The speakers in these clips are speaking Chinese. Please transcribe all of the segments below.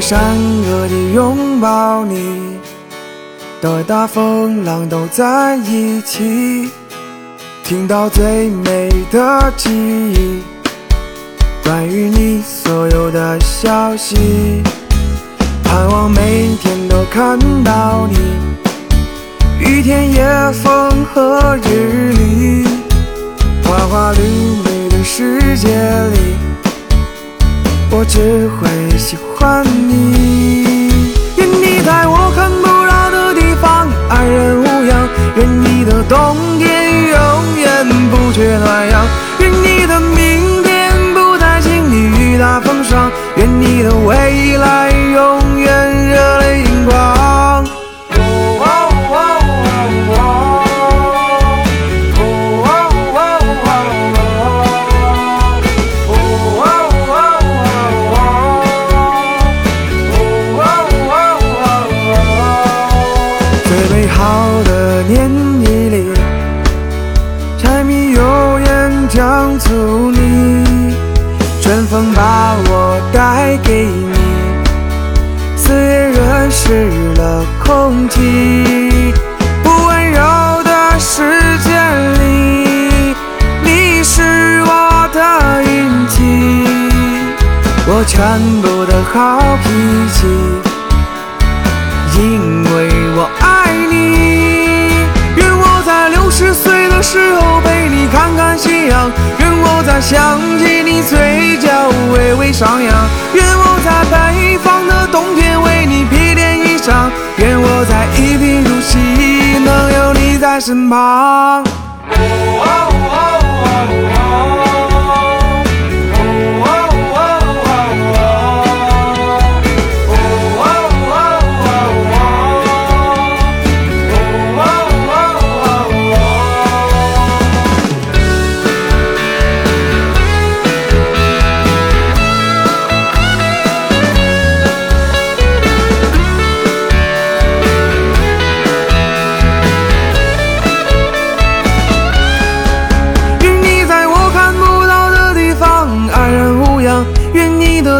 山各地拥抱你，的大风浪都在一起，听到最美的记忆，关于你所有的消息，盼望每天都看到你，雨天、夜风和日丽，花花绿绿的世界里，我只会喜欢欢你。油盐酱醋泥，春风把我带给你，四月润湿了空气，不温柔的世界里，你是我的运气，我全部的好脾气。因为我愿我在想起你嘴角微微上扬，愿我在北方的冬天为你披件衣裳，愿我在一贫如洗能有你在身旁。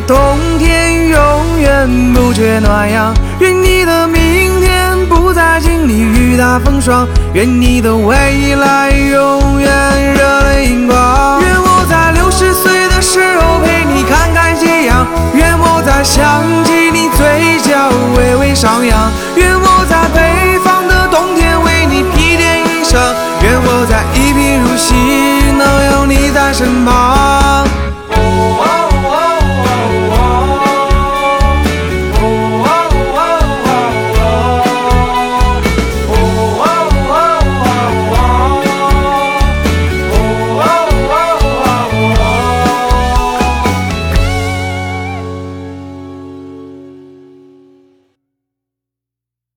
冬天永远不缺暖阳，愿你的明天不再经历雨打风霜，愿你的未来永远热泪盈眶。愿我在六十岁的时候陪你看看夕阳，愿我在想起你嘴角微微上扬，愿我在北方的冬天为你披件衣裳，愿我在一贫如洗能有你在身旁。